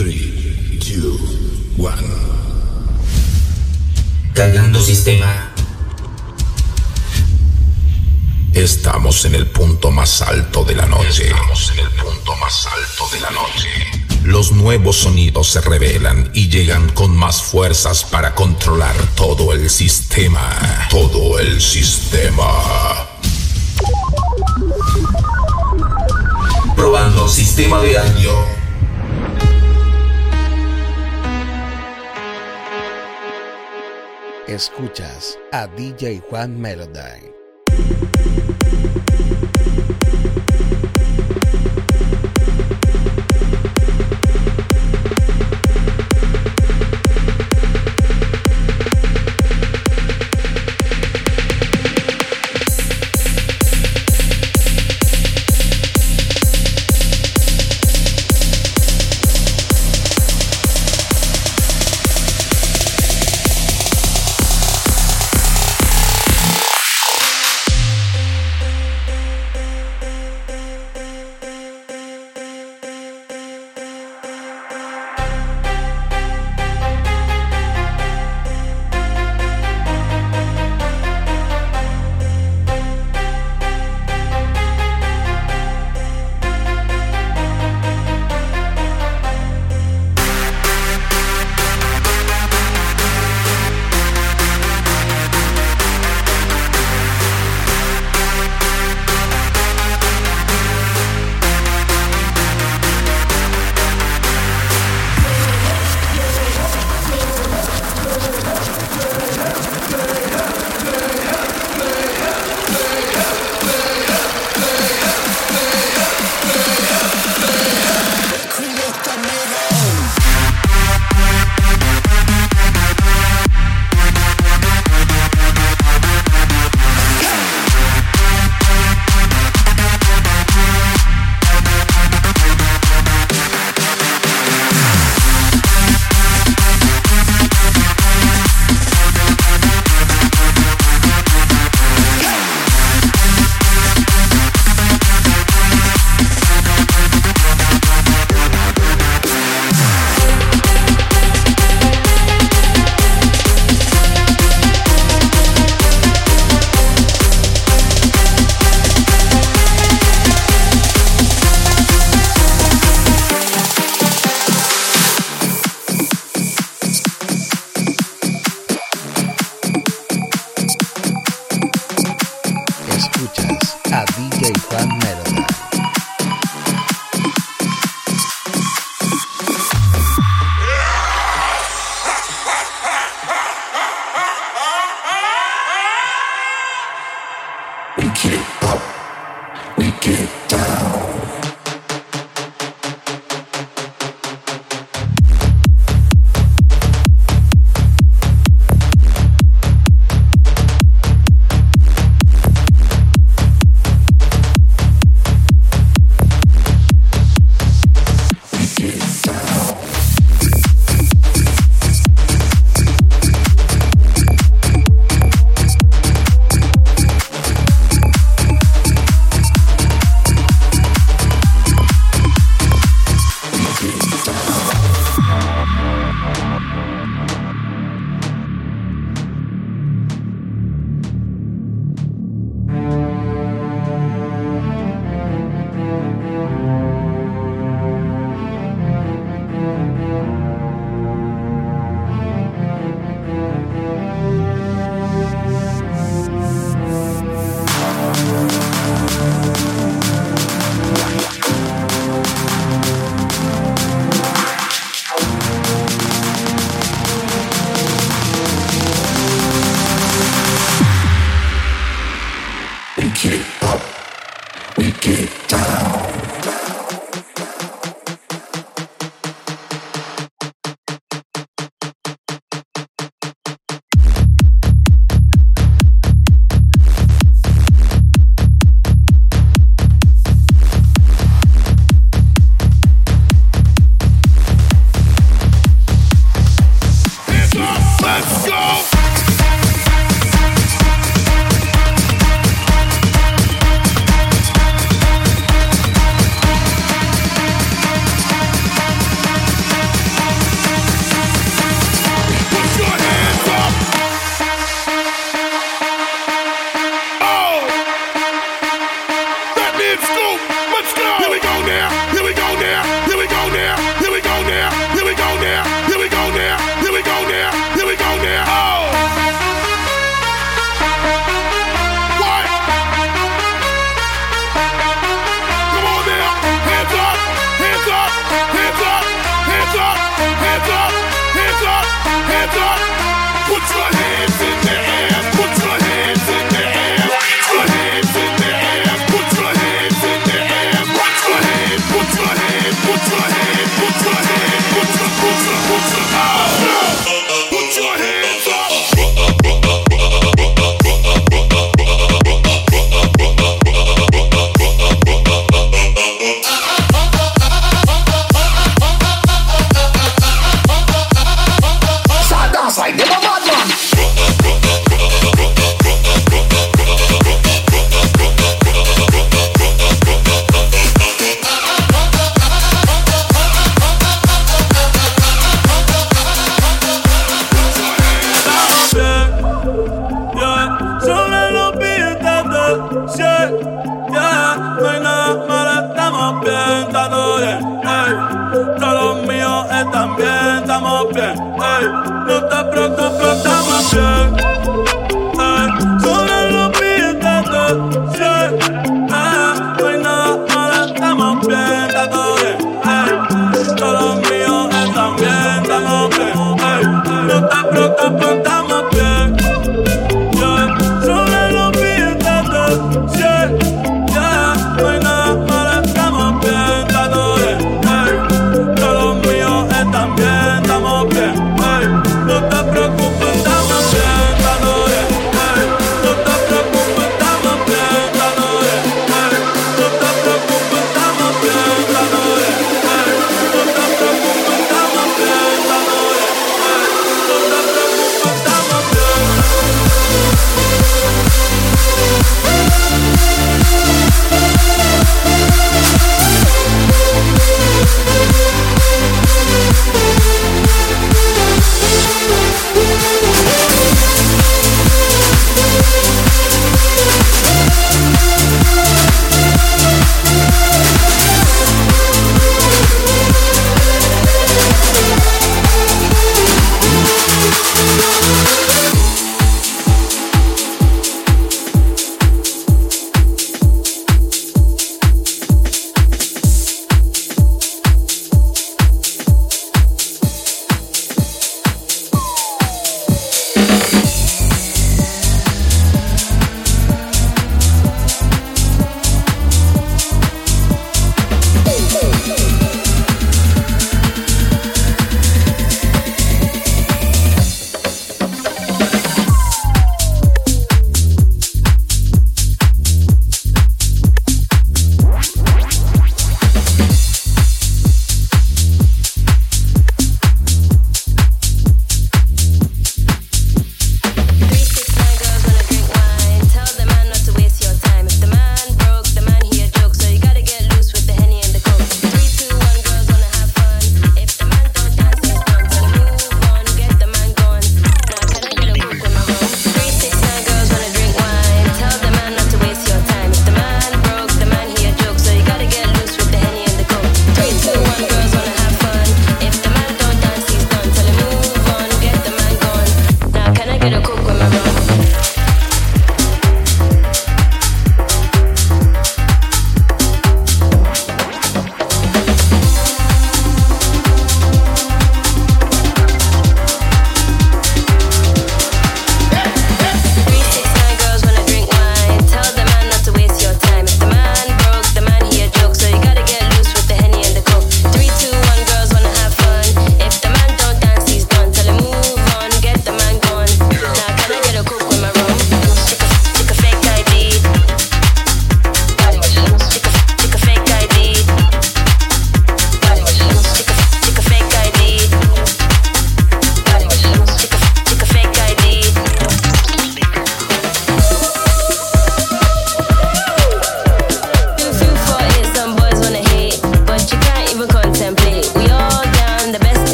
3, 2, 1. Cargando sistema. Estamos en el punto más alto de la noche. Estamos en el punto más alto de la noche. Los nuevos sonidos se revelan y llegan con más fuerzas para controlar todo el sistema. Todo el sistema. Probando sistema de audio. Escuchas a DJ Juan Melody. No hands preocupes.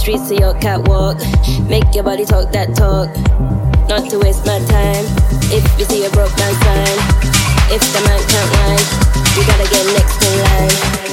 Streets to your catwalk. Make your body talk that talk. Not to waste my time. If you see a broke man sign, if the man can't rhyme, you gotta get next in line.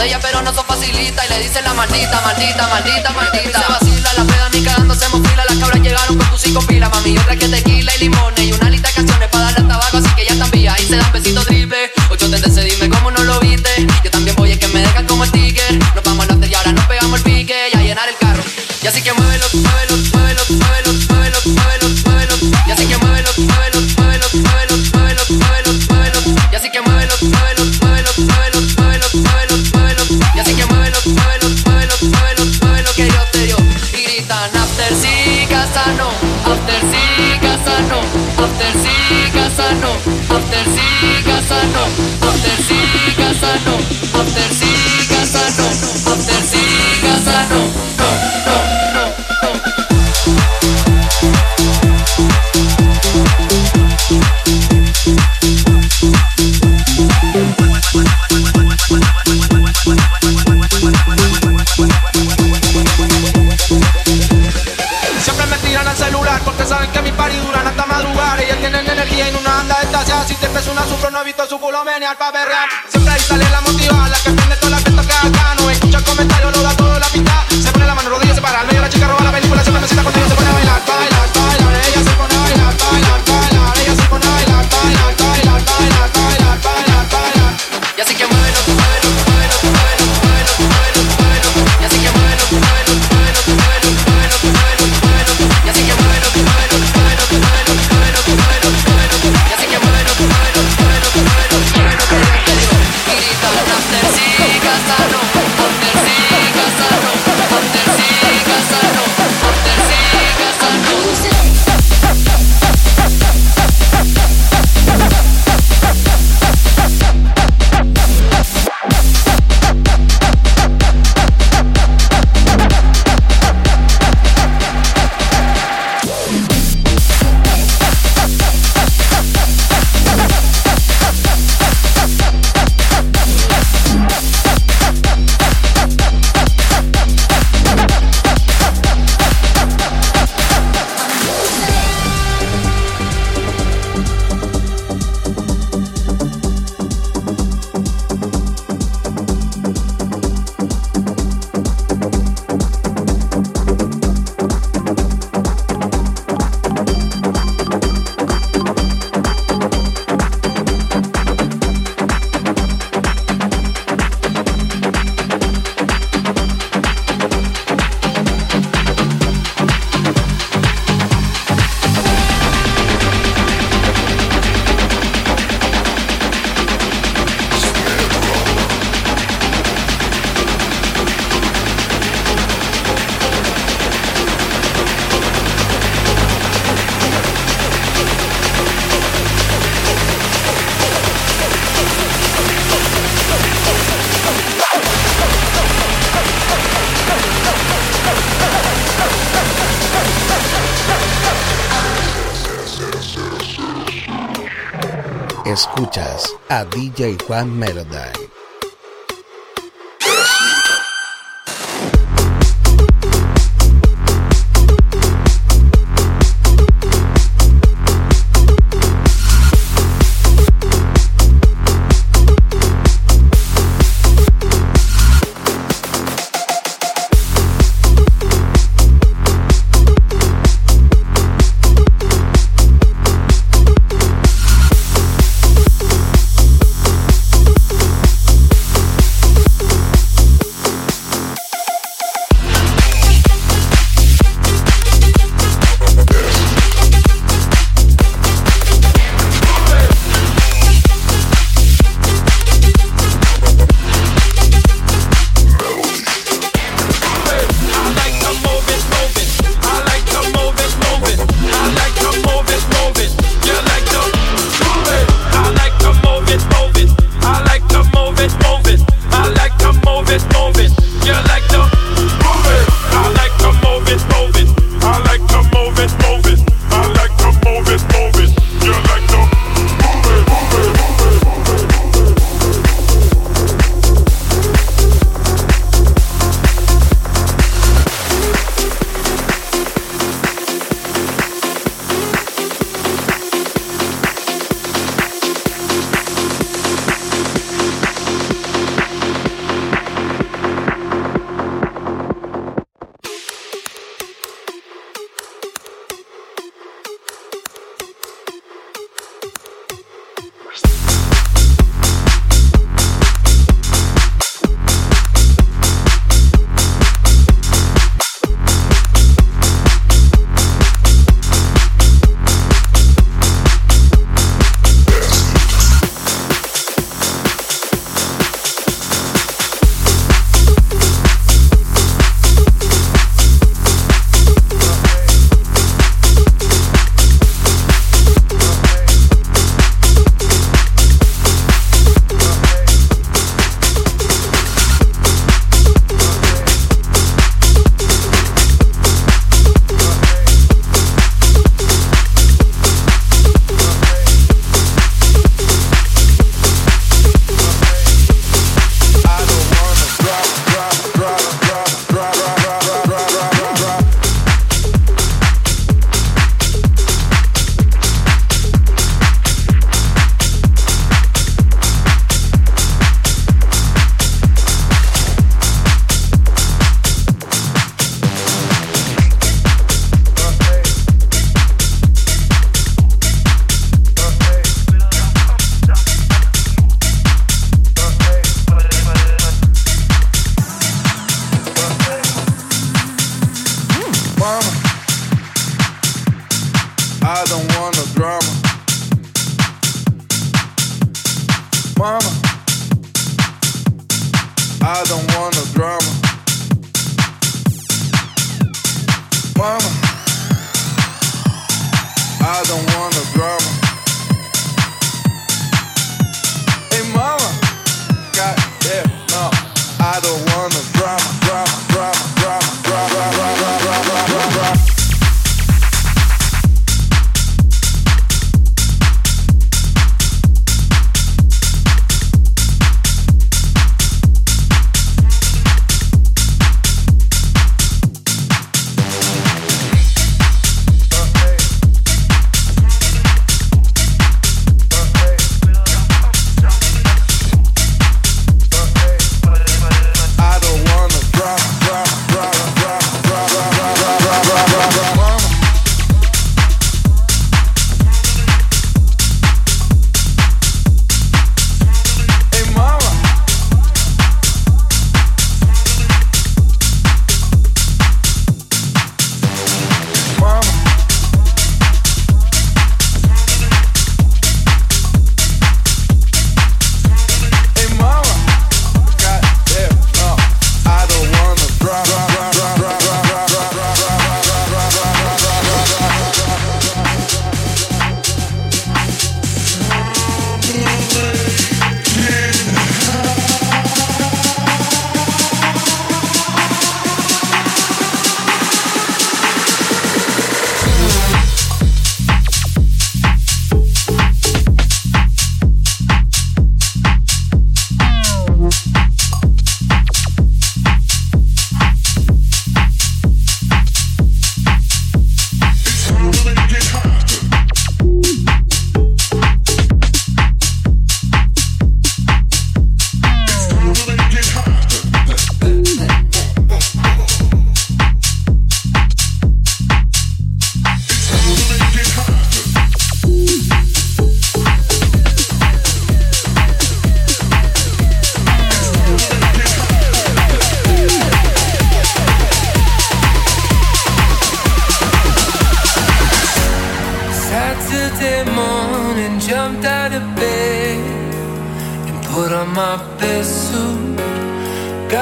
de ella, pero no son facilita. Y le dicen la maldita, maldita, maldita, maldita. Se vacila, la peda ni cagando hacemos fila. Las cabras llegaron con tus cinco pilas, mami. Otra que tequila y limones y una Si te persona sufro, no he visto su culo menear pa' berrear. Siempre ahí sale la motiva, la que prende toda la que acá. No escucha comentarios, lo da Escuchas a DJ Juan Melody. mama. I don't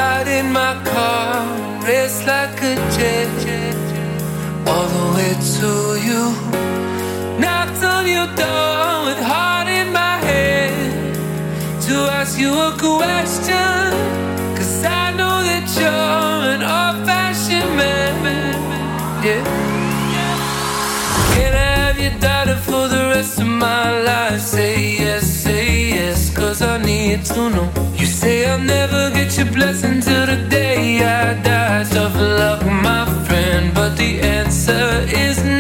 ride in my car, race like a jet, all the way to you. Knocked on your door with heart in my head to ask you a question. Cause I know that you're an old fashioned man. Yeah. Can I have your daughter for the rest of my life? Say yes, say yes, cause I need to know say I'll never get your blessing till the day I die. Tough luck, my friend, but the answer is no.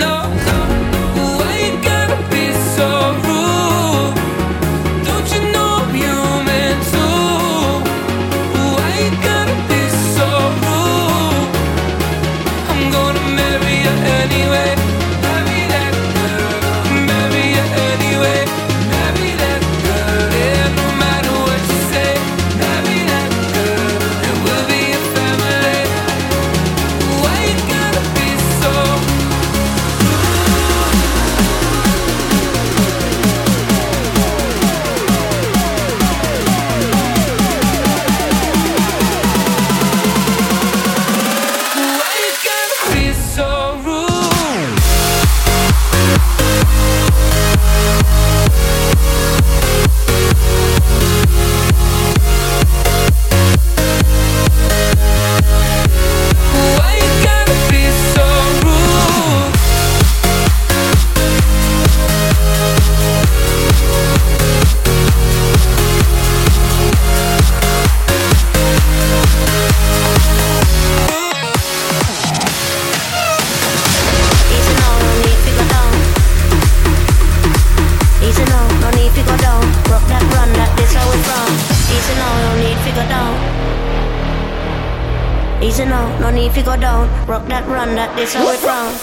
down, no need to go down. Rock that, run that, this how it round.